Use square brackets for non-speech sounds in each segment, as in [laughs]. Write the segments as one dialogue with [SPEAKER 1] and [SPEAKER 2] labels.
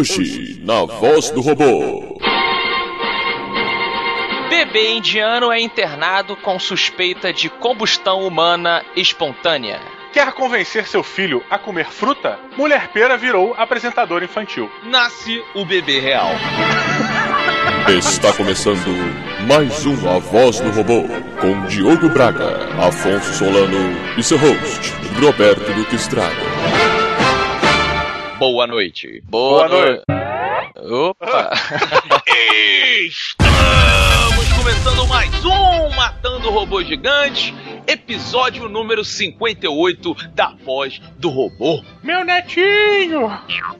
[SPEAKER 1] Hoje, na voz do robô.
[SPEAKER 2] Bebê indiano é internado com suspeita de combustão humana espontânea.
[SPEAKER 3] Quer convencer seu filho a comer fruta? Mulher pera virou apresentador infantil.
[SPEAKER 4] Nasce o bebê real.
[SPEAKER 1] Está começando mais um A Voz do Robô, com Diogo Braga, Afonso Solano e seu host, Roberto Duque Estrada.
[SPEAKER 4] Boa noite.
[SPEAKER 3] Boa noite.
[SPEAKER 2] Opa! [laughs] [laughs]
[SPEAKER 4] Estamos começando mais um Matando Robô Gigante, episódio número 58 da Voz do Robô.
[SPEAKER 3] Meu netinho!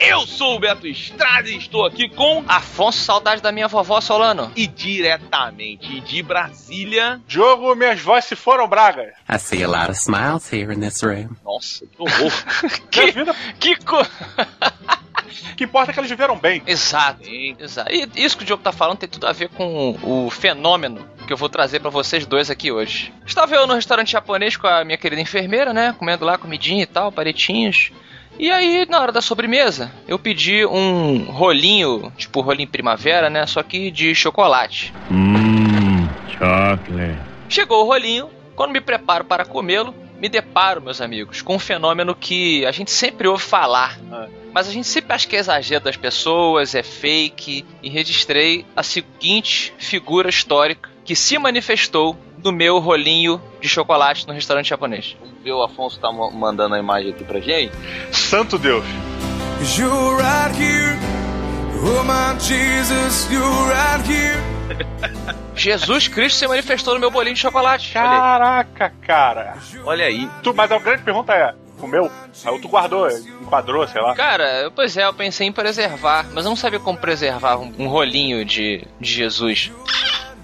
[SPEAKER 4] Eu sou o Beto Estrada e estou aqui com
[SPEAKER 2] Afonso, saudade da minha vovó Solano.
[SPEAKER 4] e diretamente de Brasília.
[SPEAKER 3] Diogo, minhas vozes se foram, Braga.
[SPEAKER 5] I see a lot of smiles here in this room.
[SPEAKER 4] Nossa, que horror. [laughs]
[SPEAKER 3] Vida,
[SPEAKER 2] Que co... [laughs]
[SPEAKER 3] o [laughs] que importa é que eles viveram bem.
[SPEAKER 2] Exato.
[SPEAKER 4] Sim.
[SPEAKER 2] Exato. E isso que o Diogo tá falando tem tudo a ver com o fenômeno que eu vou trazer pra vocês dois aqui hoje. Estava eu no restaurante japonês com a minha querida enfermeira, né? Comendo lá comidinha e tal, paretinhos. E aí, na hora da sobremesa, eu pedi um rolinho, tipo rolinho primavera, né? Só que de chocolate.
[SPEAKER 6] Mmm, chocolate.
[SPEAKER 2] Chegou o rolinho, quando me preparo para comê-lo, me deparo, meus amigos, com um fenômeno que a gente sempre ouve falar,
[SPEAKER 3] Ah.
[SPEAKER 2] mas a gente sempre acha que é exagero das pessoas, é fake, e registrei a seguinte figura histórica que se manifestou no meu rolinho de chocolate no restaurante japonês.
[SPEAKER 4] Vamos ver, o Afonso tá ma- mandando a imagem aqui pra gente.
[SPEAKER 3] Santo Deus.
[SPEAKER 7] You're right here. Oh my Jesus, you're right here.
[SPEAKER 2] Jesus Cristo se manifestou no meu bolinho de chocolate.
[SPEAKER 3] Caraca, cara.
[SPEAKER 4] Olha aí.
[SPEAKER 3] Tu, mas a grande pergunta é: comeu? Aí tu guardou, enquadrou, sei lá.
[SPEAKER 2] Cara, pois é, eu pensei em preservar, mas eu não sabia como preservar um, um rolinho de, de Jesus.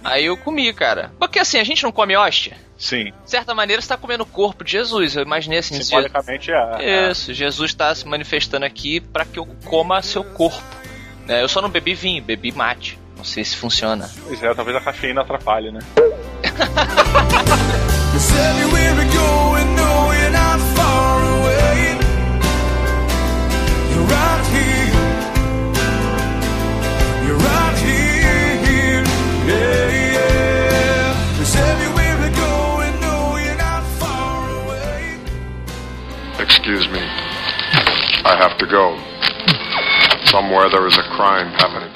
[SPEAKER 2] Aí eu comi, cara. Porque assim, a gente não come hóstia.
[SPEAKER 3] Sim,
[SPEAKER 2] De certa maneira, você tá comendo o corpo de Jesus. Eu imaginei assim, se-
[SPEAKER 3] simbolicamente é.
[SPEAKER 2] Isso, Jesus está se manifestando aqui para que eu coma seu corpo. Né? eu só não bebi vinho, bebi mate. Não sei se funciona.
[SPEAKER 3] Pois é, talvez a cafeína atrapalhe, né? [laughs]
[SPEAKER 8] Excuse me. I have to go. Somewhere there is a crime happening.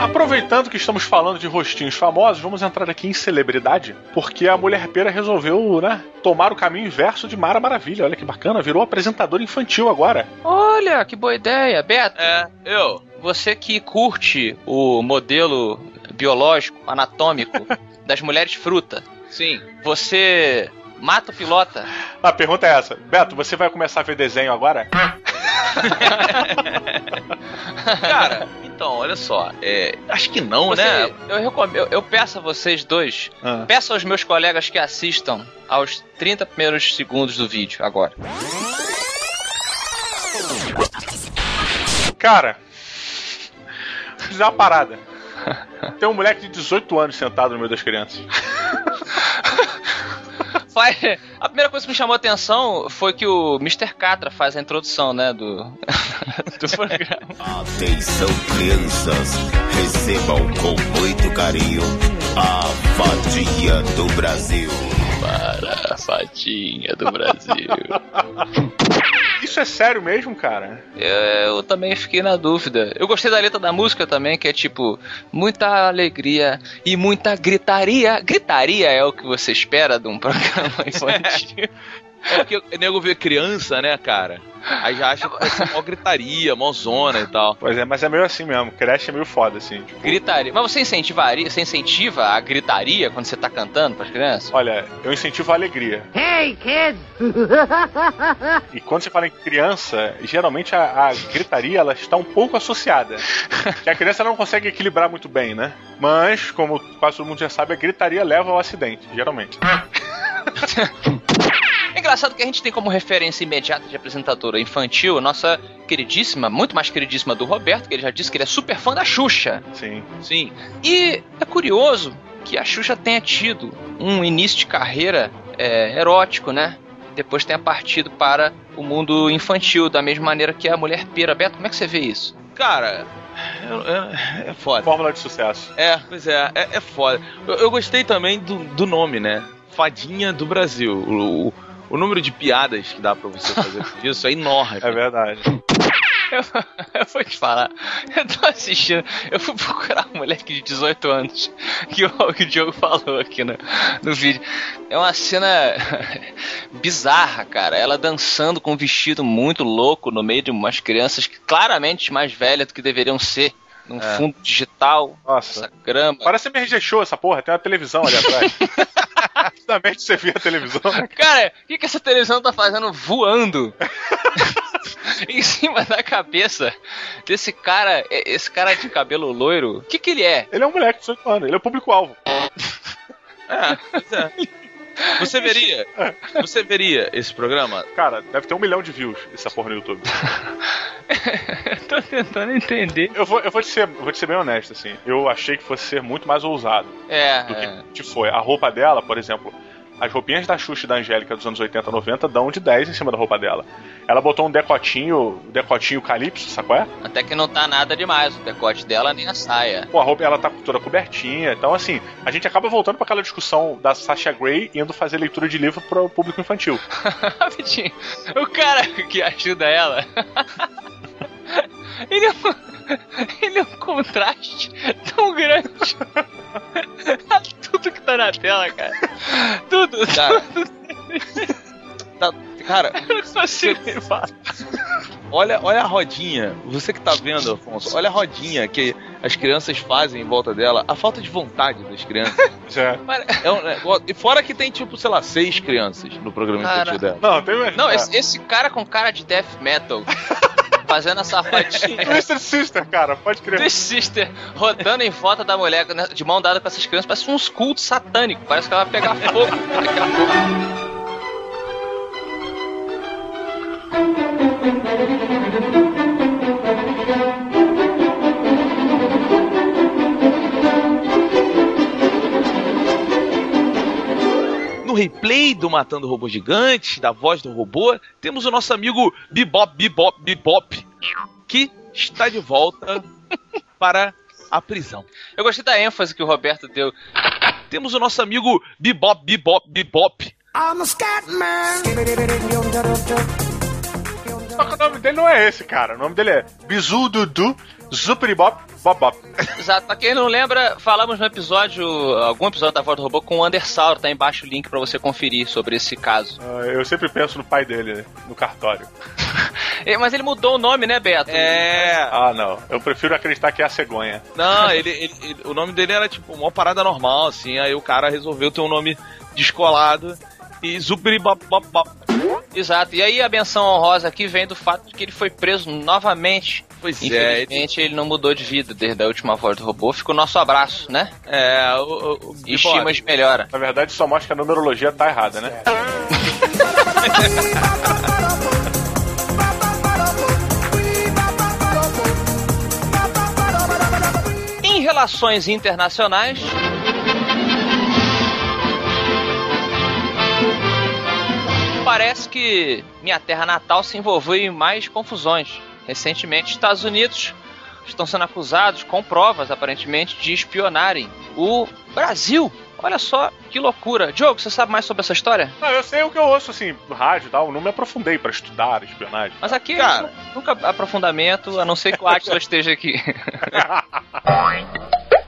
[SPEAKER 3] Aproveitando que estamos falando de rostinhos famosos, vamos entrar aqui em celebridade, porque a mulher pera resolveu, né, tomar o caminho inverso de Mara Maravilha. Olha que bacana, virou apresentadora infantil agora.
[SPEAKER 2] Olha, que boa ideia. Beto,
[SPEAKER 4] É, eu.
[SPEAKER 2] você que curte o modelo biológico, anatômico [laughs] das mulheres fruta,
[SPEAKER 4] Sim.
[SPEAKER 2] você mata o pilota?
[SPEAKER 3] A pergunta é essa: Beto, você vai começar a ver desenho agora? [laughs]
[SPEAKER 4] Cara, então, olha só. É, acho que não,
[SPEAKER 2] Você-
[SPEAKER 4] né?
[SPEAKER 2] eu, recom- eu- eu peço a vocês dois,
[SPEAKER 3] Ah.
[SPEAKER 2] peço aos meus colegas que assistam aos 30 primeiros segundos do vídeo agora.
[SPEAKER 3] Cara, [laughs] vou dizer uma parada. Tem um moleque de 18 anos sentado no meio das crianças.
[SPEAKER 2] Faz- A primeira coisa que me chamou a atenção foi que o Mr. Catra faz a introdução, né, do, [laughs] do programa.
[SPEAKER 9] Atenção, crianças, recebam com muito carinho a fadinha do Brasil.
[SPEAKER 2] Para a fatinha do Brasil. [laughs]
[SPEAKER 3] Isso é sério mesmo, cara?
[SPEAKER 2] Eu também fiquei na dúvida. Eu gostei da letra da música também, que é tipo, muita alegria e muita gritaria. Gritaria é o que você espera de um programa [laughs] infantil.
[SPEAKER 4] É porque o nego vê criança, né, cara? Aí já acha que vai ser mó gritaria, mó zona e tal.
[SPEAKER 3] Pois é, mas é meio assim mesmo. Creche é meio foda, assim. Tipo,
[SPEAKER 2] Gritaria. Mas você incentivaria, você incentiva a gritaria quando você tá cantando pras crianças?
[SPEAKER 3] olha, eu incentivo a alegria.
[SPEAKER 10] Hey, kids! [laughs]
[SPEAKER 3] E quando você fala em criança, geralmente a, a gritaria ela está um pouco associada. [laughs] Que a criança não consegue equilibrar muito bem, né? Mas, como quase todo mundo já sabe, a gritaria leva ao acidente, geralmente. [laughs]
[SPEAKER 2] É engraçado que a gente tem como referência imediata de apresentadora infantil a nossa queridíssima, muito mais queridíssima do Roberto, que ele já disse que ele é super fã da Xuxa.
[SPEAKER 3] Sim.
[SPEAKER 4] Sim.
[SPEAKER 2] E é curioso que a Xuxa tenha tido um início de carreira é, erótico, né? depois tenha partido para o mundo infantil, da mesma maneira que a mulher pera. Beto, como é que você vê isso?
[SPEAKER 4] Cara, eu- é foda.
[SPEAKER 3] Fórmula de sucesso.
[SPEAKER 4] É, pois é, é, é foda. Eu, eu gostei também do, do nome, né? Fadinha do Brasil. O, o, o número de piadas que dá pra você fazer com isso é enorme.
[SPEAKER 3] É verdade.
[SPEAKER 2] Eu, eu vou te falar, eu tô assistindo, eu fui procurar um moleque de 18 anos que o, que o Diogo falou aqui no, no vídeo. É uma cena [laughs] bizarra, cara. Ela dançando com um vestido muito louco no meio de umas crianças que claramente mais velhas do que deveriam ser. Num
[SPEAKER 4] É.
[SPEAKER 2] fundo digital,
[SPEAKER 3] Nossa.
[SPEAKER 2] essa grama.
[SPEAKER 3] Parece MRG Show essa porra, tem uma televisão ali atrás. [laughs] Finalmente você via a televisão.
[SPEAKER 2] Cara, o que, que essa televisão tá fazendo voando? [laughs] em cima da cabeça desse cara, esse cara de cabelo loiro. O que, que ele é?
[SPEAKER 3] Ele é um moleque de 18 anos, ele é o público-alvo.
[SPEAKER 4] É, pois é. Você veria, você veria esse programa?
[SPEAKER 3] Cara, deve ter um milhão de views essa porra no YouTube. [laughs]
[SPEAKER 2] Eu [laughs] tô tentando entender.
[SPEAKER 3] Eu vou, eu vou, te ser, eu vou te ser bem honesto, assim. Eu achei que fosse ser muito mais ousado
[SPEAKER 2] É,
[SPEAKER 3] do
[SPEAKER 2] é.
[SPEAKER 3] que foi. A roupa dela, por exemplo, as roupinhas da Xuxa e da Angélica dos anos 80, 90 dão de 10 em cima da roupa dela. Ela botou um decotinho, decotinho calypso, sabe qual é?
[SPEAKER 2] Até que não tá nada demais o decote dela nem a saia.
[SPEAKER 3] Pô, a roupa ela tá toda cobertinha. Então, assim, a gente acaba voltando para aquela discussão da Sasha Grey indo fazer leitura de livro para o público infantil. [laughs]
[SPEAKER 2] Rapidinho. O cara que ajuda ela. [laughs] [laughs] ele, é um, [laughs] ele é um contraste tão grande. a [laughs] tudo que tá na tela, cara. Tudo.
[SPEAKER 4] Cara, tá- cara,
[SPEAKER 2] Eu não consigo me falar.
[SPEAKER 4] olha, olha a rodinha. Você que tá vendo, Afonso, olha a rodinha que as crianças fazem em volta dela. A falta de vontade das crianças.
[SPEAKER 3] Já.
[SPEAKER 4] É um negócio- e fora que tem, tipo, sei lá, seis crianças no programa
[SPEAKER 2] Cara.
[SPEAKER 4] infantil dela.
[SPEAKER 3] Não, tem mais.
[SPEAKER 2] Não, esse, esse cara com cara de death metal. Fazendo a safadinha.
[SPEAKER 3] Twisted Sister, cara, pode crer.
[SPEAKER 2] The Sister rodando em volta da mulher né, de mão dada com essas crianças, parece uns cultos satânicos. Parece que ela vai pegar fogo daqui a pouco.
[SPEAKER 4] Replay do Matando Robô Gigante, da voz do robô, temos o nosso amigo Bebop, Bebop, Bebop, que está de volta [laughs] para a prisão.
[SPEAKER 2] Eu gostei da ênfase que o Roberto deu.
[SPEAKER 4] Temos o nosso amigo Bebop, Bebop, Bebop,
[SPEAKER 7] I'm a scat man.
[SPEAKER 3] Só que o nome dele não é esse, cara. O nome dele é Bizu Dudu Zuperibop Bobop.
[SPEAKER 2] Exato, pra quem não lembra, falamos no episódio, algum episódio da Voz do Robô com o Undersaur, tá embaixo o link pra você conferir sobre esse caso.
[SPEAKER 3] Ah, eu sempre penso no pai dele, né, no cartório. [laughs]
[SPEAKER 2] É, Mas ele mudou o nome, né, Beto?
[SPEAKER 4] É.
[SPEAKER 3] Ah, não. Eu prefiro acreditar que é a cegonha.
[SPEAKER 4] Não, [laughs] ele, ele- ele- o nome dele era tipo uma parada normal, assim. Aí o cara resolveu ter um nome descolado e Zuperibop, Bop, Bop.
[SPEAKER 2] Exato. E aí a menção honrosa aqui vem do fato de que ele foi preso novamente.
[SPEAKER 4] Pois é, ele-
[SPEAKER 2] Infelizmente ele não mudou de vida desde a última voz do robô. Fica o nosso abraço, né?
[SPEAKER 4] é, o, o, o
[SPEAKER 2] E estima de melhora.
[SPEAKER 3] Na verdade, só mostra que a numerologia tá errada, né? [laughs]
[SPEAKER 2] Em relações internacionais. Parece que minha terra natal se envolveu em mais confusões. Recentemente, Estados Unidos estão sendo acusados, com provas aparentemente, de espionarem o Brasil. Olha só que loucura. Diogo, você sabe mais sobre essa história?
[SPEAKER 3] Não, eu sei o que eu ouço, assim, no rádio e tal. Não me aprofundei pra estudar espionagem.
[SPEAKER 2] Mas aqui,
[SPEAKER 4] Cara.
[SPEAKER 2] nunca aprofundamento, a não ser que o Atila [laughs] esteja aqui. [laughs]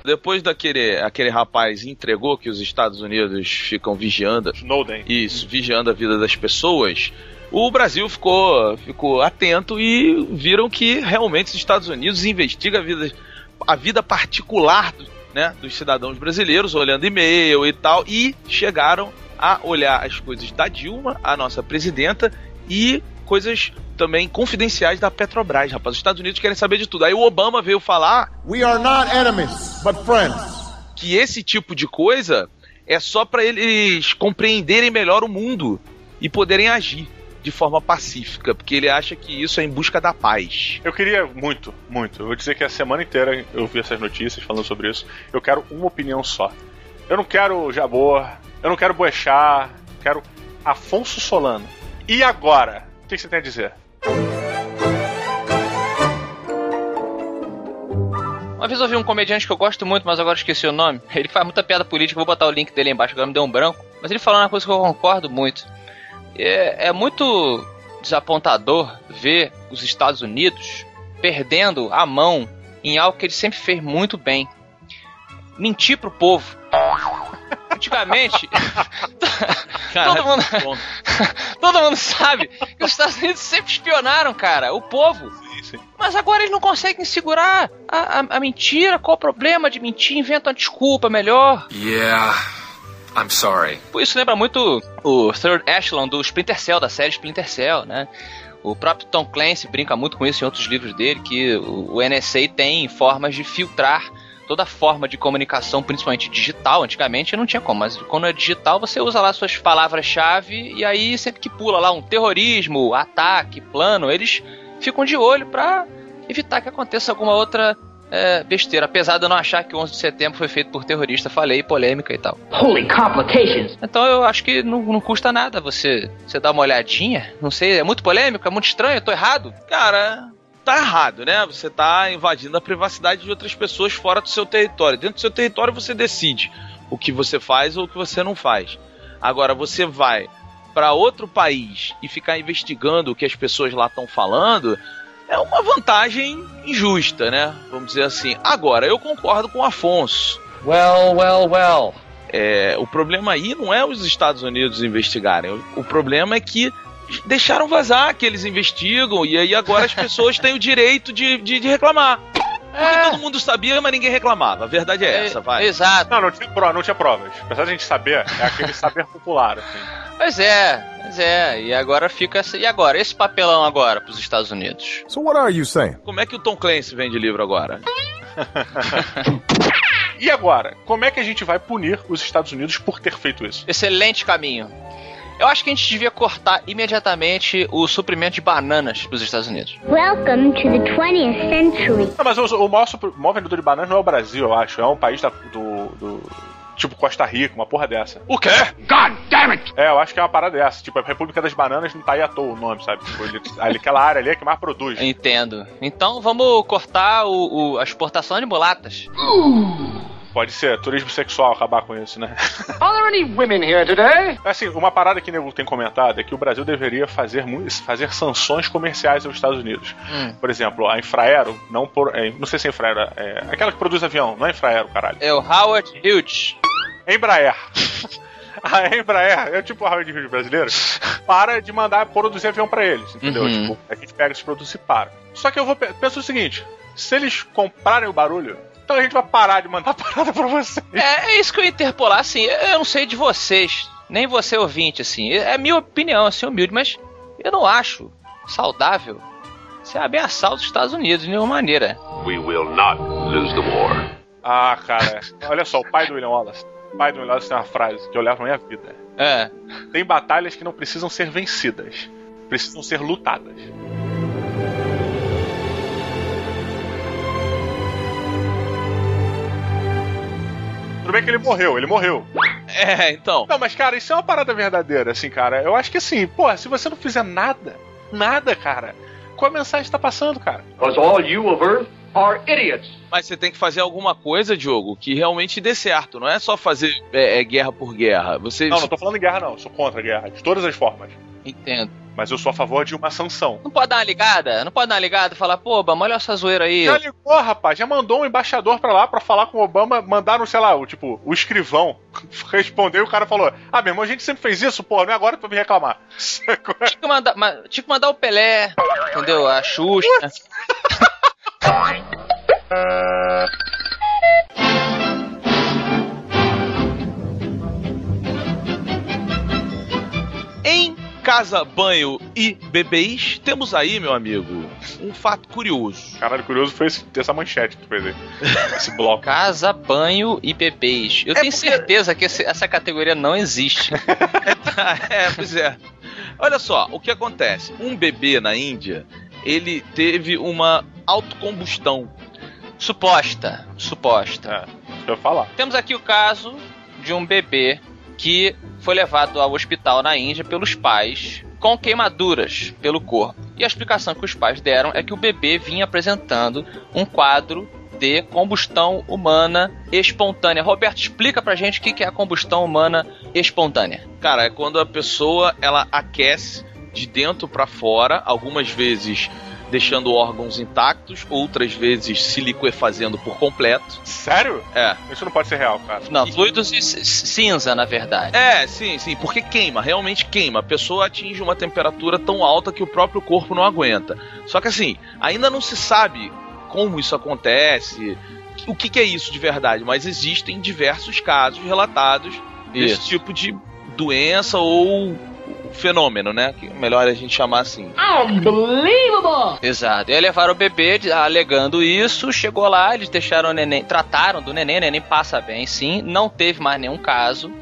[SPEAKER 4] Depois daquele aquele rapaz entregou que os Estados Unidos ficam vigiando,
[SPEAKER 3] Snowden.
[SPEAKER 4] isso, vigiando a vida das pessoas, o Brasil ficou, ficou atento e viram que realmente os Estados Unidos investigam a vida, a vida particular do- né, dos cidadãos brasileiros, olhando e-mail e tal, e chegaram a olhar as coisas da Dilma, a nossa presidenta, e coisas também confidenciais da Petrobras, rapaz. Os Estados Unidos querem saber de tudo. Aí o Obama veio falar
[SPEAKER 10] We are not enemies, but friends.
[SPEAKER 4] que esse tipo de coisa é só para eles compreenderem melhor o mundo e poderem agir de forma pacífica, porque ele acha que isso é em busca da paz.
[SPEAKER 3] Eu queria muito, muito. Eu vou dizer que a semana inteira eu vi essas notícias falando sobre isso. Eu quero uma opinião só. Eu não quero Jabor, eu não quero Boechat, quero Afonso Solano. E agora? O que você tem a dizer?
[SPEAKER 2] Uma vez eu vi um comediante que eu gosto muito, mas agora esqueci o nome. Ele faz muita piada política, vou botar o link dele aí embaixo, agora me deu um branco. Mas ele falou uma coisa que eu concordo muito. É, é muito desapontador ver os Estados Unidos perdendo a mão em algo que ele sempre fez muito bem. Mentir pro povo. Antigamente, [laughs] todo mundo, [laughs] todo mundo sabe que os Estados Unidos sempre espionaram, cara, o povo. Mas agora eles não conseguem segurar a, a- a mentira. Qual o problema de mentir? Inventa uma desculpa melhor.
[SPEAKER 11] Yeah, I'm sorry.
[SPEAKER 2] Isso lembra muito o Third Echelon do Splinter Cell, da série Splinter Cell, né? O próprio Tom Clancy brinca muito com isso em outros livros dele, que o, NSA tem formas de filtrar toda forma de comunicação, principalmente digital. Antigamente não tinha como, mas quando é digital você usa lá suas palavras-chave e aí sempre que pula lá um terrorismo, ataque, plano, eles ficam de olho pra evitar que aconteça alguma outra é, besteira. Apesar de eu não achar que o 11 de setembro foi feito por terrorista, falei, polêmica e tal.
[SPEAKER 12] Holy complications.
[SPEAKER 2] Então eu acho que não, não custa nada você, você dar uma olhadinha. Não sei, é muito polêmico, é muito estranho, eu tô errado.
[SPEAKER 4] Cara, tá errado, né? Você tá invadindo a privacidade de outras pessoas fora do seu território. Dentro do seu território você decide o que você faz ou o que você não faz. Agora você vai para outro país e ficar investigando o que as pessoas lá estão falando, é uma vantagem injusta, né? Vamos dizer assim. Agora, eu concordo com o Afonso.
[SPEAKER 12] Well, well, well.
[SPEAKER 4] É, o problema aí não é os Estados Unidos investigarem. O, o problema é que deixaram vazar que eles investigam e aí agora as pessoas têm o direito de, de, de reclamar. Porque todo mundo sabia, mas ninguém reclamava. A verdade é essa, vai.
[SPEAKER 2] Exato.
[SPEAKER 3] Não, não tinha, pro- não tinha provas. Apesar de a gente saber, é aquele saber popular, assim.
[SPEAKER 2] Pois é, pois é. E agora fica. essa- E agora? Esse papelão agora pros Estados Unidos?
[SPEAKER 10] So what are you saying?
[SPEAKER 4] Como é que o Tom Clancy vende livro agora? [laughs]
[SPEAKER 3] E agora? Como é que a gente vai punir os Estados Unidos por ter feito isso?
[SPEAKER 2] Excelente caminho. Eu acho que a gente devia cortar imediatamente o suprimento de bananas pros Estados Unidos.
[SPEAKER 13] Welcome to the 20th century.
[SPEAKER 3] Não, mas o, o maior, o maior vendedor de bananas não é o Brasil, eu acho. É um país da- do, do- Tipo Costa Rica, uma porra dessa.
[SPEAKER 4] O quê?
[SPEAKER 3] God damn it! É, eu acho que é uma parada dessa. Tipo, a República das Bananas não tá aí à toa o nome, sabe? Tipo, ele- [laughs] ali, aquela área ali é que mais produz.
[SPEAKER 2] Entendo. Então vamos cortar o, o- a exportação de mulatas.
[SPEAKER 3] Pode ser, turismo sexual acabar com isso, né? [laughs]
[SPEAKER 12] Are there any women here today?
[SPEAKER 3] Assim, uma parada que o nego tem comentado é que o Brasil deveria fazer, fazer sanções comerciais aos Estados Unidos.
[SPEAKER 2] Hum.
[SPEAKER 3] Por exemplo, a Infraero, não por. é, não sei se é Infraero, é aquela que produz avião, não é Infraero, caralho.
[SPEAKER 2] É o Howard Hughes.
[SPEAKER 3] Embraer. [laughs] A Embraer, é tipo o Howard Hughes brasileiro, para de mandar produzir avião pra eles, entendeu?
[SPEAKER 2] Uhum.
[SPEAKER 3] Tipo, a gente pega esses produtos e para. Só que eu vou pe- penso o seguinte: se eles comprarem o barulho, então a gente vai parar de mandar [laughs] parada pra vocês.
[SPEAKER 2] É, é isso que eu ia interpolar, assim, eu não sei de vocês, nem você ouvinte, assim, é minha opinião, assim, humilde, mas eu não acho saudável você ameaçar os Estados Unidos de nenhuma maneira.
[SPEAKER 8] We will not lose the war.
[SPEAKER 3] Ah, cara, [laughs] olha só, o pai do William Wallace. O pai do William Wallace tem uma frase que eu levo na minha vida.
[SPEAKER 2] É.
[SPEAKER 3] Tem batalhas que não precisam ser vencidas, precisam ser lutadas. Tudo bem que ele morreu, ele morreu.
[SPEAKER 4] É, então.
[SPEAKER 3] Não, mas cara, isso é uma parada verdadeira, assim, cara. Eu acho que assim, pô, se você não fizer nada, nada, cara, qual a mensagem tá passando, cara?
[SPEAKER 12] Because all you of Earth.
[SPEAKER 4] Mas você tem que fazer alguma coisa, Diogo, que realmente dê certo. Não é só fazer é, é, guerra por guerra. Você.
[SPEAKER 3] Não, não tô falando em guerra, não. Sou contra a guerra, de todas as formas.
[SPEAKER 2] Entendo.
[SPEAKER 3] Mas eu sou a favor de uma sanção.
[SPEAKER 2] Não pode dar uma ligada? Não pode dar uma ligada e falar, pô, Obama, olha essa zoeira aí.
[SPEAKER 3] Já ligou, rapaz, já mandou um embaixador pra lá pra falar com o Obama, mandaram, sei lá, o tipo, o escrivão [laughs] respondeu e o cara falou: Ah, meu irmão, a gente sempre fez isso, pô, não é agora vai me reclamar.
[SPEAKER 2] Tinha que mandar, ma- tinha que mandar o Pelé, entendeu? A Xuxa. [laughs]
[SPEAKER 4] Em Casa Banho e Bebês, temos aí, meu amigo, um fato curioso.
[SPEAKER 3] Caralho, curioso foi esse- essa manchete que tu fez aí. [laughs] Esse bloco.
[SPEAKER 2] Casa, banho e bebês. Eu
[SPEAKER 4] É
[SPEAKER 2] tenho
[SPEAKER 4] porque-
[SPEAKER 2] certeza que esse- essa categoria não existe. [laughs]
[SPEAKER 4] é, pois é. Olha só, o que acontece? Um bebê na Índia, ele teve uma autocombustão.
[SPEAKER 2] Suposta. Suposta.
[SPEAKER 3] É, deixa eu falar.
[SPEAKER 2] Temos aqui o caso de um bebê que foi levado ao hospital na Índia pelos pais com queimaduras pelo corpo. E a explicação que os pais deram é que o bebê vinha apresentando um quadro de combustão humana espontânea. Roberto, explica pra gente o que que é a combustão humana espontânea.
[SPEAKER 4] Cara, é quando a pessoa ela aquece de dentro pra fora, algumas vezes deixando órgãos intactos, outras vezes se liquefazendo por completo.
[SPEAKER 3] Sério?
[SPEAKER 4] É.
[SPEAKER 3] Isso não pode ser real, cara.
[SPEAKER 2] Não, fluidos e cinza, na verdade.
[SPEAKER 4] É, sim, sim, porque queima, realmente queima. A pessoa atinge uma temperatura tão alta que o próprio corpo não aguenta. Só que assim, ainda não se sabe como isso acontece, o que, que é isso de verdade, mas existem diversos casos relatados desse
[SPEAKER 2] Isso.
[SPEAKER 4] tipo de doença ou fenômeno, né? Que melhor a gente chamar assim.
[SPEAKER 2] Unbelievable! Exato. E aí levaram o bebê alegando isso, chegou lá, eles deixaram o neném, trataram do neném, o neném passa bem sim, não teve mais nenhum caso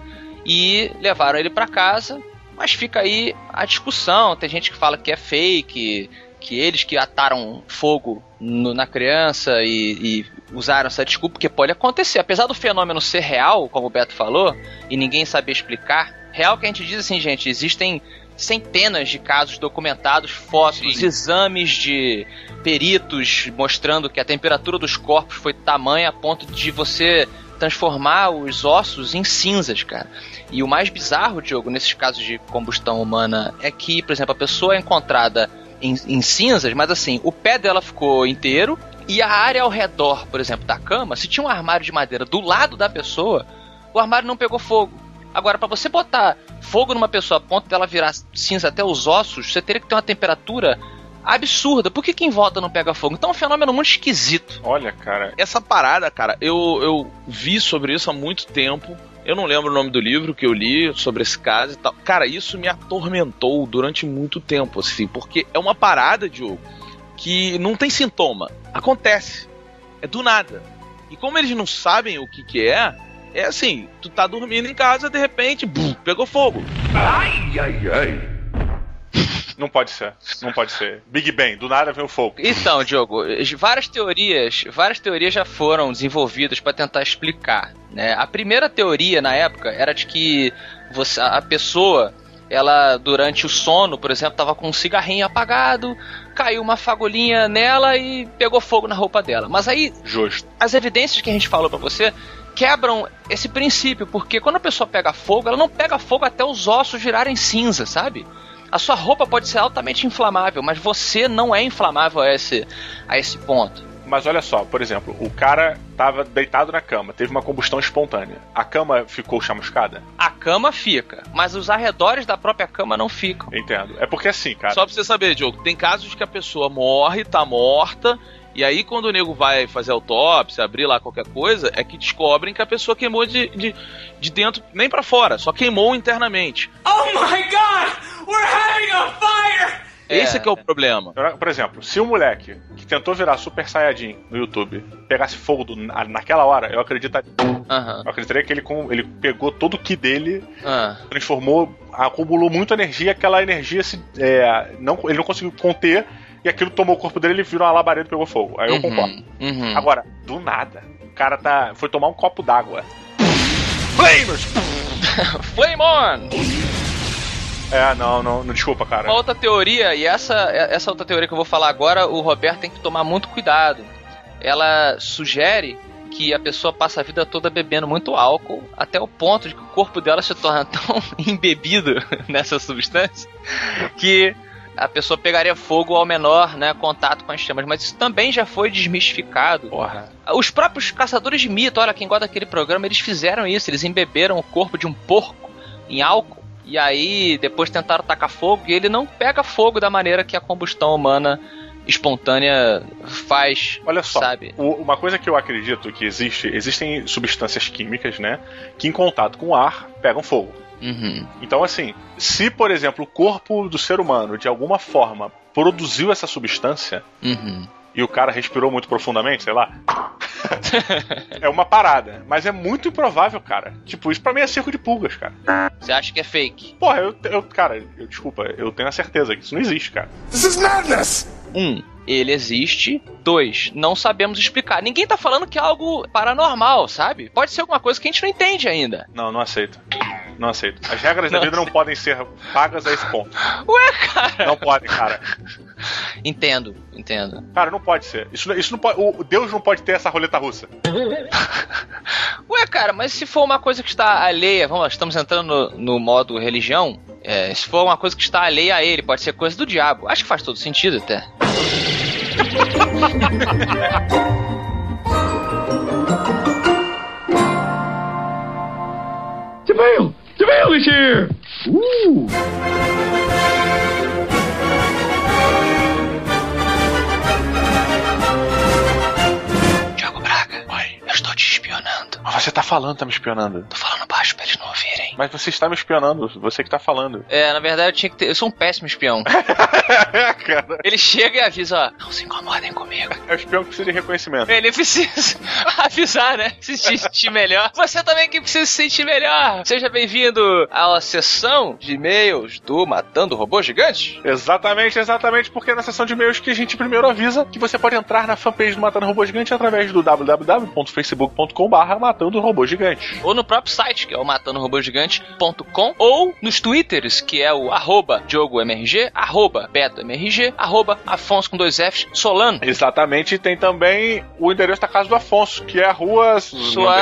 [SPEAKER 2] e levaram ele pra casa, mas fica aí a discussão, tem gente que fala que é fake, que eles que ataram fogo no- na criança e, e usaram essa desculpa, porque pode acontecer. Apesar do fenômeno ser real, como o Beto falou, e ninguém saber explicar, real que a gente diz assim, gente, existem centenas de casos documentados, fotos, exames de peritos mostrando que a temperatura dos corpos foi tamanha a ponto de você transformar os ossos em cinzas, cara. E o mais bizarro, Diogo, nesses casos de combustão humana é que, por exemplo, a pessoa é encontrada em, em cinzas, mas assim, o pé dela ficou inteiro e a área ao redor, por exemplo, da cama, se tinha um armário de madeira do lado da pessoa, o armário não pegou fogo. Agora, para você botar fogo numa pessoa a ponto dela virar cinza até os ossos, você teria que ter uma temperatura absurda. Por que, que em volta não pega fogo? Então é um fenômeno muito esquisito.
[SPEAKER 3] Olha, cara.
[SPEAKER 4] Essa parada, cara, eu, eu vi sobre isso há muito tempo. Eu não lembro o nome do livro que eu li sobre esse caso e tal. Cara, isso me atormentou durante muito tempo, assim, porque é uma parada, Diogo, que não tem sintoma. Acontece. É do nada. E como eles não sabem o que que é, é assim, tu tá dormindo em casa, de repente, bum, pegou fogo.
[SPEAKER 3] Ai, ai, ai. Não pode ser. Não pode ser. Big Bang, do nada vem o fogo.
[SPEAKER 2] Então, Diogo, várias teorias, várias teorias já foram desenvolvidas para tentar explicar. Né? A primeira teoria na época era de que você, a pessoa, ela durante o sono, por exemplo, estava com um cigarrinho apagado, caiu uma fagulhinha nela e pegou fogo na roupa dela. Mas aí,
[SPEAKER 3] Justo.
[SPEAKER 2] as evidências que a gente falou para você quebram esse princípio, porque quando a pessoa pega fogo, ela não pega fogo até os ossos virarem cinza, sabe? A sua roupa pode ser altamente inflamável, mas você não é inflamável a esse, a esse ponto.
[SPEAKER 3] Mas olha só, por exemplo, o cara tava deitado na cama, teve uma combustão espontânea. A cama ficou chamuscada?
[SPEAKER 2] A cama fica, mas os arredores da própria cama não ficam.
[SPEAKER 3] Entendo. É porque assim, cara.
[SPEAKER 4] Só pra você saber, Diogo, tem casos que a pessoa morre, tá morta, e aí quando o nego vai fazer autópsia, abrir lá qualquer coisa, é que descobrem que a pessoa queimou de, de, de dentro, nem pra fora, só queimou internamente.
[SPEAKER 7] Oh my god! We're having a fire!
[SPEAKER 4] Esse é que é o problema.
[SPEAKER 3] Por exemplo, se o moleque que tentou virar Super Saiyajin no YouTube pegasse fogo do- na- naquela hora, eu acreditaria. Eu acreditaria que ele, com- ele pegou todo o ki dele,
[SPEAKER 2] Ah.
[SPEAKER 3] transformou, acumulou muita energia, aquela energia se, é, não, ele não conseguiu conter, e aquilo tomou o corpo dele, ele virou uma labareda e pegou fogo. Aí eu
[SPEAKER 2] Uhum,
[SPEAKER 3] concordo.
[SPEAKER 2] uhum.
[SPEAKER 3] Agora, do nada, o cara tá. Foi tomar um copo d'água. Flamers! [laughs]
[SPEAKER 2] Flame on!
[SPEAKER 3] É, não, não, não, desculpa, cara.
[SPEAKER 2] Uma outra teoria, e essa, essa outra teoria que eu vou falar agora, o Roberto tem que tomar muito cuidado. Ela sugere que a pessoa passa a vida toda bebendo muito álcool, até o ponto de que o corpo dela se torna [laughs] tão embebido [laughs] nessa substância que a pessoa pegaria fogo ao menor né, contato com as chamas. Mas isso também já foi desmistificado.
[SPEAKER 3] Porra.
[SPEAKER 2] Os próprios caçadores de mito, olha, quem gosta daquele programa, eles fizeram isso. Eles embeberam o corpo de um porco em álcool. E aí, depois tentaram tacar fogo e ele não pega fogo da maneira que a combustão humana espontânea faz.
[SPEAKER 3] Olha só,
[SPEAKER 2] Sabe?
[SPEAKER 3] uma coisa que eu acredito que existe, existem substâncias químicas, né, que em contato com o ar pegam fogo.
[SPEAKER 2] Uhum.
[SPEAKER 3] Então, assim, se, por exemplo, o corpo do ser humano, de alguma forma, produziu essa substância
[SPEAKER 2] Uhum.
[SPEAKER 3] E o cara respirou muito profundamente, sei lá. [laughs] é uma parada. Mas é muito improvável, cara. Tipo, isso pra mim é circo de pulgas, cara.
[SPEAKER 2] Você acha que é fake?
[SPEAKER 3] Porra, eu, eu cara, eu, desculpa, eu tenho a certeza que isso não existe, cara.
[SPEAKER 7] This is madness!
[SPEAKER 2] Um, ele existe. Dois, não sabemos explicar. Ninguém tá falando que é algo paranormal, sabe? Pode ser alguma coisa que a gente não entende ainda.
[SPEAKER 3] Não, não aceito. Não aceito. As regras da
[SPEAKER 2] Não
[SPEAKER 3] vida não podem ser pagas a esse ponto.
[SPEAKER 2] Ué, cara.
[SPEAKER 3] Não podem, cara.
[SPEAKER 2] Entendo, entendo.
[SPEAKER 3] Cara, não pode ser. Isso, isso não pode. O Deus não pode ter essa roleta russa. [laughs]
[SPEAKER 2] Ué, cara, mas se for uma coisa que está alheia, vamos lá, estamos entrando no, no modo religião, é, se for uma coisa que está alheia a ele, pode ser coisa do diabo. Acho que faz todo sentido até.
[SPEAKER 7] Jamil! Jamil is here! Ooh!
[SPEAKER 2] Diogo Braga, Oi. eu estou te espionando.
[SPEAKER 3] Mas você tá falando, tá me espionando.
[SPEAKER 2] Tô falando baixo pra eles não ouvirem.
[SPEAKER 3] Mas você está me espionando, você que tá falando. [laughs]
[SPEAKER 2] É, na verdade eu tinha que ter. Eu sou um péssimo espião. [laughs]
[SPEAKER 3] cara.
[SPEAKER 2] Ele chega e avisa, ó, não se incomodem comigo.
[SPEAKER 3] É o espião que precisa de reconhecimento.
[SPEAKER 2] Ele precisa [laughs] avisar, né? Se sentir melhor. Você também que precisa se sentir melhor. Seja bem-vindo à sessão de e-mails do Matando Robô Gigante.
[SPEAKER 3] Exatamente, exatamente, porque é na seção de e-mails que a gente primeiro avisa que você pode entrar na fanpage do Matando Robô Gigante através do www.facebook.com.br Matando Robô Gigante.
[SPEAKER 2] Ou no próprio site, que é o matandorobogigante.com, ou nos twitters, que é o arroba DiogoMRG, arroba BetoMRG, arroba Afonso com dois Fs, Solano.
[SPEAKER 3] Exatamente, e tem também o endereço da casa do Afonso, que é a rua.
[SPEAKER 2] Sua...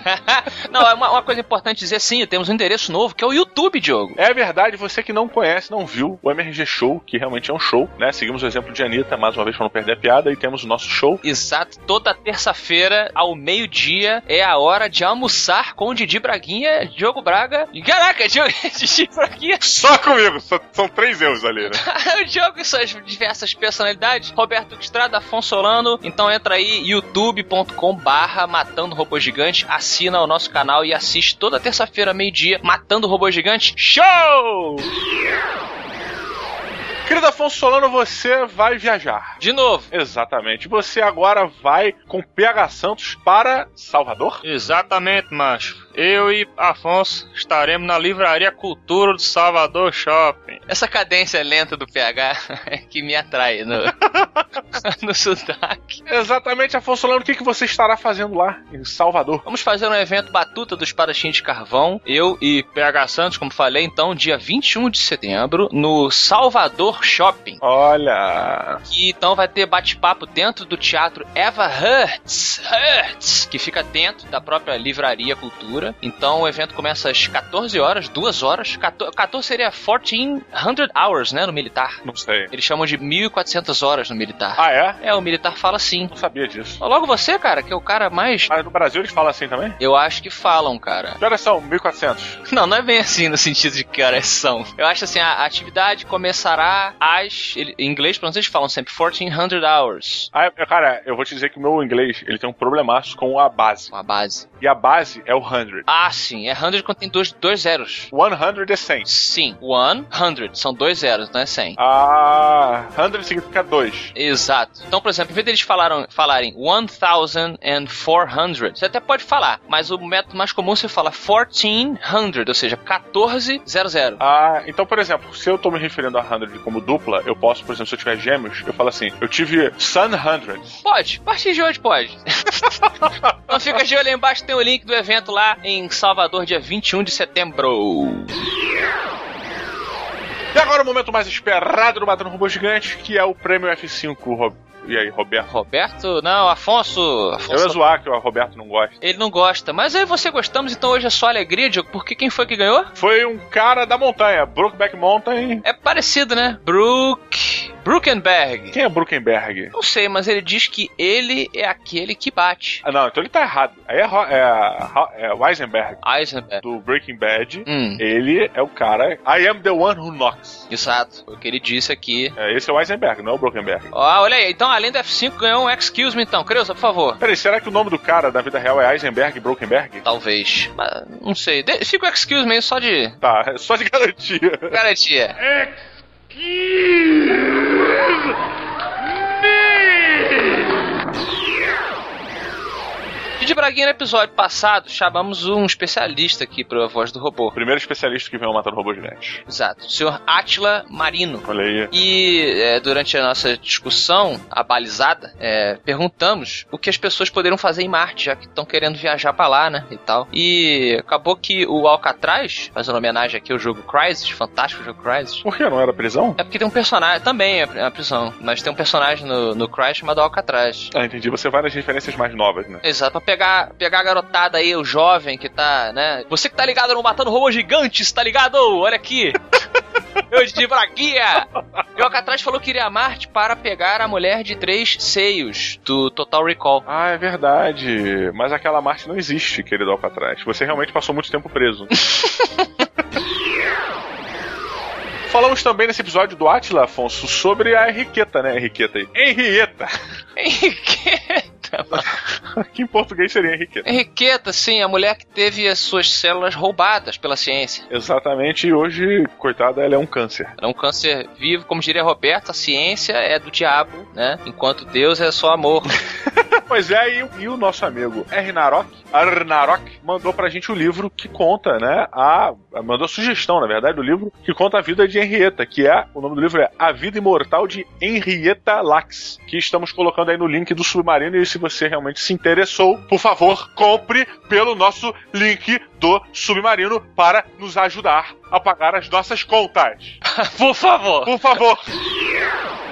[SPEAKER 2] [laughs] não, é uma, uma coisa importante dizer sim, temos um endereço novo, que é o YouTube, Diogo.
[SPEAKER 3] É verdade, você que não conhece, não viu o MRG Show, que realmente é um show, né? Seguimos o exemplo de Anitta, mais uma vez pra não perder a piada, e temos o nosso show.
[SPEAKER 2] Exato, toda terça-feira, ao meio-dia, é a hora de almoçar com o Didi Braguinha, Diogo Braga. E, Caraca, [laughs] Diogo, Didi Braguinha.
[SPEAKER 3] Só comigo, só- são três eus ali, né? [laughs]
[SPEAKER 2] o Diogo e suas diversas personalidades. Roberto Estrada, Afonso Solano. Então entra aí, youtube.com barra Matando Robô Gigante. Assina o nosso canal e assiste toda terça-feira, meio-dia, Matando Robô Gigante. Show!
[SPEAKER 3] Querido Afonso Solano, você vai viajar.
[SPEAKER 2] De novo.
[SPEAKER 3] Exatamente. Você agora vai com PH Santos para Salvador?
[SPEAKER 14] Exatamente, macho. Eu e Afonso estaremos na Livraria Cultura do Salvador Shopping.
[SPEAKER 2] Essa cadência lenta do PH [laughs] é que me atrai no, [laughs] no sotaque.
[SPEAKER 3] Exatamente, Afonso Solano, o que, que você estará fazendo lá em Salvador?
[SPEAKER 2] Vamos fazer um evento Batuta do Espadachim de Carvão. Eu e PH Santos, como falei, então, dia 21 de setembro, no Salvador Shopping.
[SPEAKER 3] Olha!
[SPEAKER 2] E então vai ter bate-papo dentro do teatro Eva Hertz, Hertz, que fica dentro da própria Livraria Cultura. Então o evento começa às 14 horas, 2 horas. 14, 14 seria 1400 hours, né, no militar.
[SPEAKER 3] Não sei.
[SPEAKER 2] Eles chamam de 1400 horas no militar.
[SPEAKER 3] Ah, é?
[SPEAKER 2] É, o militar fala assim.
[SPEAKER 3] Não sabia disso.
[SPEAKER 2] Logo você, cara, que é o cara mais.
[SPEAKER 3] Mas no Brasil eles falam assim também?
[SPEAKER 2] Eu acho que falam, cara.
[SPEAKER 3] Que horas são? 1400.
[SPEAKER 2] Não, não é bem assim no sentido de que horas são. Eu acho assim, a atividade começará às. ele- Em inglês, pelo menos eles falam sempre 1400 hours.
[SPEAKER 3] Ah, é- cara, eu vou te dizer que o meu inglês ele tem um problemaço com a base.
[SPEAKER 2] Com a base.
[SPEAKER 3] E a base é o 100.
[SPEAKER 2] Ah, sim. É 100 quando tem dois, dois zeros.
[SPEAKER 3] 100 é 100.
[SPEAKER 2] Sim. 100. São dois zeros, não é 100.
[SPEAKER 3] Ah, 100 significa 2.
[SPEAKER 2] Exato. Então, por exemplo, em vez deles falaram, falarem 1400, você até pode falar, mas o método mais comum você fala 1400, ou seja, 1400.
[SPEAKER 3] Ah, então, por exemplo, se eu tô me referindo a 100 como dupla, eu posso, por exemplo, se eu tiver gêmeos, eu falo assim, eu tive Sun 100.
[SPEAKER 2] Pode, a partir de hoje pode. [laughs] então fica de olho aí embaixo, tem o link do evento lá em Salvador, dia 21 de setembro.
[SPEAKER 3] E agora o momento mais esperado do Matando Robô Gigante, que é o prêmio F5, Rob... E aí, Roberto?
[SPEAKER 2] Roberto? Não, Afonso. Afonso.
[SPEAKER 3] Eu ia zoar que o Roberto não gosta.
[SPEAKER 2] Ele não gosta, mas aí você gostamos, então hoje é só alegria, Diogo, porque quem foi que ganhou?
[SPEAKER 3] Foi um cara da montanha, Brookback Mountain.
[SPEAKER 2] É parecido, né? Brook. Brukenberg.
[SPEAKER 3] Quem é Brukenberg?
[SPEAKER 2] Não sei, mas ele diz que ele é aquele que bate.
[SPEAKER 3] Ah, não, então ele tá errado. Aí é, é, é Weisenberg,
[SPEAKER 2] Eisenberg.
[SPEAKER 3] do Breaking Bad.
[SPEAKER 2] Hum.
[SPEAKER 3] Ele é o cara. I am the one who knocks.
[SPEAKER 2] Exato, foi o que ele disse aqui.
[SPEAKER 3] É, esse é o Weisenberg, não é o Brokenberg.
[SPEAKER 2] Ó, olha aí, então além do F5 ganhou um Excuse Me então. Creuza, por favor.
[SPEAKER 3] Peraí, será que o nome do cara da vida real é Eisenberg Brokenberg?
[SPEAKER 2] Talvez. Mas, não sei. De- Fica o Excuse Me só de
[SPEAKER 3] Tá, é só de garantia.
[SPEAKER 2] garantia. Didi Braguinha, Braguinha, no episódio passado, chamamos um especialista aqui pra voz do robô.
[SPEAKER 3] Primeiro especialista que veio matar o robô gigante.
[SPEAKER 2] Exato, o senhor Atila Marino.
[SPEAKER 3] Olha aí.
[SPEAKER 2] E é, durante a nossa discussão, abalizada, é, perguntamos o que as pessoas poderiam fazer em Marte, já que estão querendo viajar pra lá, né? E tal. E acabou que o Alcatraz, fazendo homenagem aqui ao jogo Crysis, fantástico jogo Crysis.
[SPEAKER 3] Por que não era prisão?
[SPEAKER 2] É porque tem um personagem, também é uma prisão, mas tem um personagem no, no Crysis chamado Alcatraz.
[SPEAKER 3] Ah, entendi. Você vai nas referências mais novas, né?
[SPEAKER 2] Exato, pra pegar, pegar a garotada aí, o jovem que tá, né? Você que tá ligado no Matando Robô Gigantes, tá ligado? Olha aqui! [laughs] Eu de Braguinha! E o Alcatraz falou que iria a Marte para pegar a mulher de três seios do Total Recall.
[SPEAKER 3] Ah, é verdade. Mas aquela Marte não existe, querido Alcatraz. Você realmente passou muito tempo preso. [laughs] Falamos também nesse episódio do Atila, Afonso, sobre a Henriqueta, né? Henriqueta aí. Henrieta!
[SPEAKER 2] Henriqueta!
[SPEAKER 3] Que em português seria Henriqueta.
[SPEAKER 2] Henriqueta, sim, a mulher que teve as suas células roubadas pela ciência.
[SPEAKER 3] Exatamente, e hoje, coitada, ela é um câncer.
[SPEAKER 2] Ela é um câncer vivo, como diria Roberto, a ciência é do diabo, né? Enquanto Deus é só amor. [laughs]
[SPEAKER 3] Pois é, e, e o nosso amigo Ernarok, Arnarok, mandou pra gente o livro que conta, né? A, mandou a sugestão, na verdade, do livro que conta a vida de Henrietta, que é, o nome do livro é A Vida Imortal de Henrietta Lacks, que estamos colocando aí no link do Submarino, e se você realmente se interessou, por favor, compre pelo nosso link do Submarino para nos ajudar a pagar as nossas contas. [laughs]
[SPEAKER 2] Por favor.
[SPEAKER 3] Por favor. [laughs]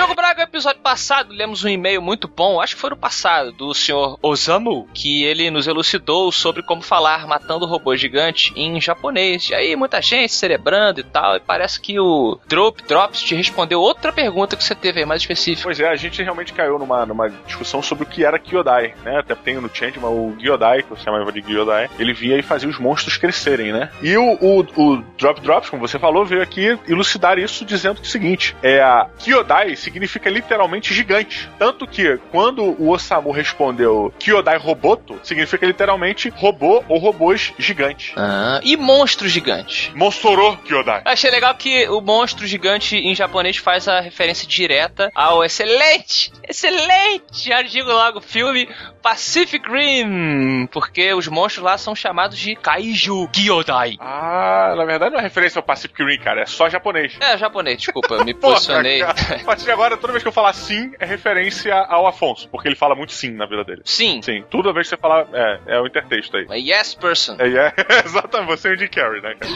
[SPEAKER 2] Diogo Braga, episódio passado, lemos um e-mail muito bom, acho que foi no passado, do senhor Osamu, que ele nos elucidou sobre como falar matando robô gigante em japonês. E aí, muita gente cerebrando e tal, e parece que o Drop Drops te respondeu outra pergunta que você teve aí, mais específica.
[SPEAKER 3] Pois é, a gente realmente caiu numa, numa discussão sobre o que era Kyodai, né? Até tem no Changeman o Gyodai, que eu chamava de Gyodai, ele vinha e fazia os monstros crescerem, né? E o, o, o Drop Drops, como você falou, veio aqui elucidar isso dizendo o seguinte: é a Kyodai significa literalmente gigante. Tanto que quando o Osamu respondeu Kyodai Roboto, significa literalmente robô ou robôs gigantes.
[SPEAKER 2] Ah, e monstro gigante?
[SPEAKER 3] Monstro Kyodai.
[SPEAKER 2] Achei legal que o monstro gigante em japonês faz a referência direta ao excelente, excelente, já digo logo, filme Pacific Rim, porque os monstros lá são chamados de Kaiju Gyodai.
[SPEAKER 3] Ah, na verdade não é referência ao Pacific Rim, cara, é só japonês.
[SPEAKER 2] É, japonês, desculpa, [laughs] me
[SPEAKER 3] Porra,
[SPEAKER 2] posicionei.
[SPEAKER 3] cara, a partir de agora, toda vez que eu falar sim, é referência ao Afonso, porque ele fala muito sim na vida dele.
[SPEAKER 2] Sim.
[SPEAKER 3] Sim, toda vez que você falar, é, é o intertexto aí.
[SPEAKER 2] A yes person.
[SPEAKER 3] É, é, [laughs] exatamente, você é o Jim Carrey, né, cara?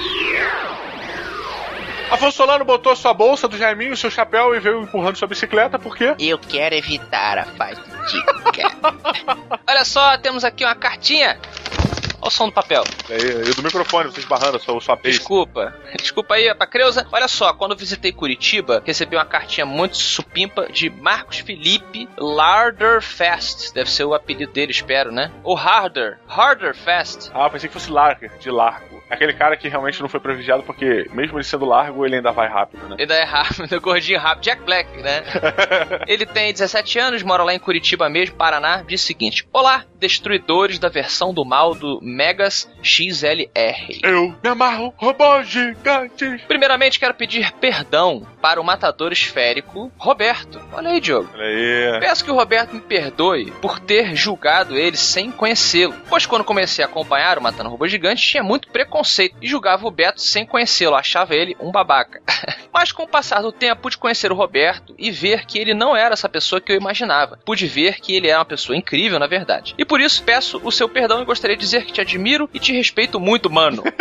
[SPEAKER 3] Afonso Solano botou sua bolsa do Jaiminho, seu chapéu e veio empurrando sua bicicleta, por quê?
[SPEAKER 2] Eu quero evitar a fadiga. [laughs] Olha só, temos aqui uma cartinha. Olha o som do papel.
[SPEAKER 3] É, E, e do microfone, você esbarrando a sua, sua peixe.
[SPEAKER 2] Desculpa. [laughs] Desculpa aí, pra Creuza. Olha só, quando eu visitei Curitiba, recebi uma cartinha muito supimpa de Marcos Felipe Larderfest. Deve ser o apelido dele, espero, né? Ou Harder. Harderfest.
[SPEAKER 3] Ah, pensei que fosse larga, de largo. Aquele cara que realmente não foi privilegiado porque, mesmo ele sendo largo, ele ainda vai rápido, né?
[SPEAKER 2] Ele é rápido, [laughs] gordinho rápido. Jack Black, né? [laughs] ele tem 17 anos, mora lá em Curitiba mesmo, Paraná. Diz o seguinte: Olá, destruidores da versão do mal do Megas XLR.
[SPEAKER 3] Eu me amarro, robô gigante.
[SPEAKER 2] Primeiramente, quero pedir perdão para o matador esférico Roberto. Olha aí, Diogo.
[SPEAKER 3] Olha aí.
[SPEAKER 2] Peço que o Roberto me perdoe por ter julgado ele sem conhecê-lo, pois quando comecei a acompanhar o Matando Robô Gigante tinha muito preconceito e julgava o Beto sem conhecê-lo, achava ele um babaca. [laughs] Mas com o passar do tempo pude conhecer o Roberto e ver que ele não era essa pessoa que eu imaginava. Pude ver que ele é uma pessoa incrível, na verdade. E por isso peço o seu perdão e gostaria de dizer que te admiro e te respeito muito, mano. [laughs]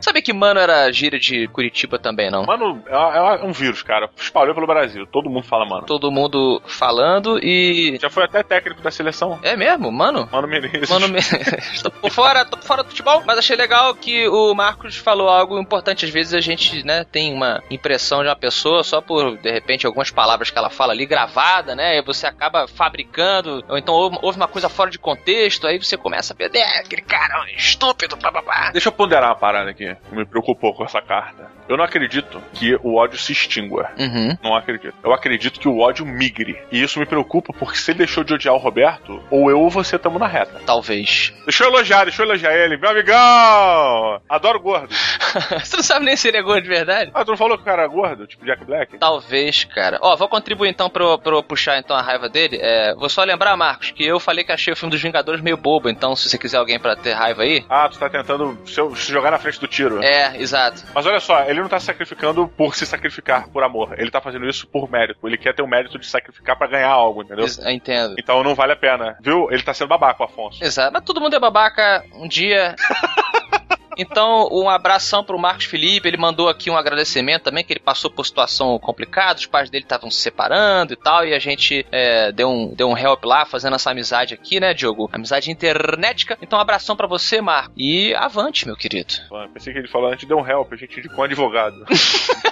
[SPEAKER 2] Sabe que mano era gíria de Curitiba também, não?
[SPEAKER 3] Mano, é, é um vírus, cara. Espalhou pelo Brasil. Todo mundo fala mano.
[SPEAKER 2] Todo mundo falando e.
[SPEAKER 3] Já foi até técnico da seleção.
[SPEAKER 2] É mesmo? Mano?
[SPEAKER 3] Mano Menezes.
[SPEAKER 2] Mano Menezes. [laughs] tô por fora, tô por fora do futebol, mas achei legal que o Marcos falou algo importante. Às vezes a gente, né, tem uma impressão de uma pessoa só por, de repente, algumas palavras que ela fala ali gravada, né? E você acaba fabricando, ou então houve uma coisa fora de contexto, aí você começa a perder, é, aquele cara é um estúpido, papapá.
[SPEAKER 3] Deixa eu ponderar uma parada aqui. me preocupou com essa carta. Eu não acredito que o ódio se extingua.
[SPEAKER 2] Uhum.
[SPEAKER 3] Não acredito. Eu acredito que o ódio migre. E isso me preocupa porque se ele deixou de odiar o Roberto, ou eu ou você estamos na reta.
[SPEAKER 2] Talvez.
[SPEAKER 3] Deixa eu elogiar, deixa eu elogiar ele. Meu amigão! Adoro gordo. [laughs]
[SPEAKER 2] Você não sabe nem se ele é gordo de verdade?
[SPEAKER 3] Ah, tu não falou que o cara era gordo? Tipo Jack Black?
[SPEAKER 2] Talvez, cara. Ó, vou contribuir então pra, eu- pra eu puxar então a raiva dele. É, vou só lembrar, Marcos, que eu falei que achei o filme dos Vingadores meio bobo. Então, se você quiser alguém pra ter raiva aí.
[SPEAKER 3] Ah, tu tá tentando se se jogar na frente do tiro.
[SPEAKER 2] É, exato.
[SPEAKER 3] Mas olha só, ele não tá se sacrificando por se sacrificar por amor. Ele tá fazendo isso por mérito. Ele quer ter o mérito de sacrificar pra ganhar algo, entendeu?
[SPEAKER 2] Eu entendo.
[SPEAKER 3] Então não vale a pena. Viu? Ele tá sendo babaca, o Afonso.
[SPEAKER 2] Exato. Mas todo mundo é babaca um dia. [laughs] Então, um abração pro Marcos Felipe. Ele mandou aqui um agradecimento também, que ele passou por situação complicada. Os pais dele estavam se separando e tal. E a gente é, deu, um, deu um help lá, fazendo essa amizade aqui, né, Diogo? Amizade internetica. Então, um abração pra você, Marco. E avante, meu querido.
[SPEAKER 3] Pensei que ele falou, a gente deu um help, a gente indicou um advogado. [laughs]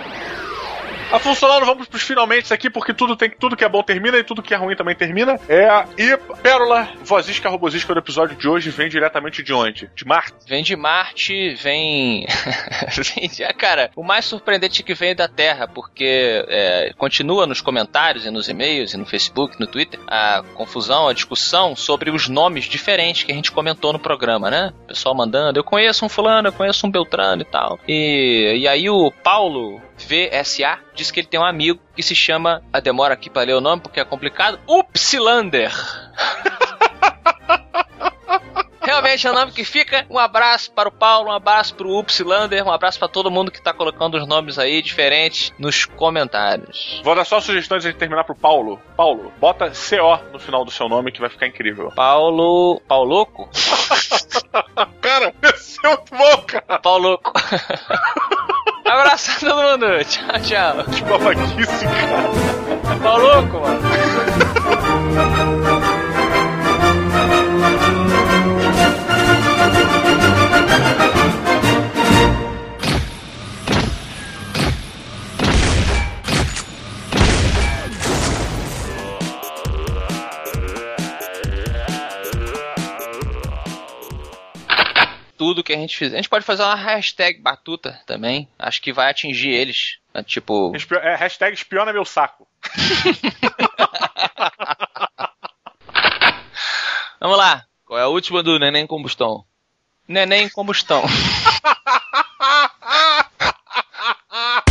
[SPEAKER 3] Afonso Solano, vamos pros finalmente aqui, porque tudo, tem, tudo que é bom termina e tudo que é ruim também termina. É, e Pérola, vozisca, robosisca do episódio de hoje vem diretamente de onde? De Marte?
[SPEAKER 2] Vem de Marte, vem. [laughs] vem de... ah, Cara, o mais surpreendente que vem da Terra, porque é, continua nos comentários e nos e-mails e no Facebook, no Twitter, a confusão, a discussão sobre os nomes diferentes que a gente comentou no programa, né? O pessoal mandando, eu conheço um fulano, eu conheço um Beltrano e tal. E, e aí o Paulo VSA diz que ele tem um amigo que se chama, a demora aqui pra ler o nome porque é complicado, Upsilander. [laughs] Realmente é o nome que fica. Um abraço para o Paulo, um abraço para o Upsilander, um abraço para todo mundo que tá colocando os nomes aí diferentes nos comentários.
[SPEAKER 3] Vou dar só sugestões antes de terminar pro Paulo. Paulo, bota CO no final do seu nome que vai ficar incrível.
[SPEAKER 2] Paulo. Pauloco? [laughs]
[SPEAKER 3] cara, [laughs] esse é muito bom, cara.
[SPEAKER 2] Pauloco. Abraço a todo mundo. [laughs] Tchau, tchau.
[SPEAKER 3] Que babaquice, cara.
[SPEAKER 2] Pauloco, mano. [laughs] tudo que a gente fizer. A gente pode fazer uma hashtag batuta também. Acho que vai atingir eles. Né? Tipo.
[SPEAKER 3] Espio... É, hashtag espiona meu saco. [laughs]
[SPEAKER 2] Vamos lá.
[SPEAKER 4] Qual é a última do Neném Combustão?
[SPEAKER 2] Neném Combustão. [laughs]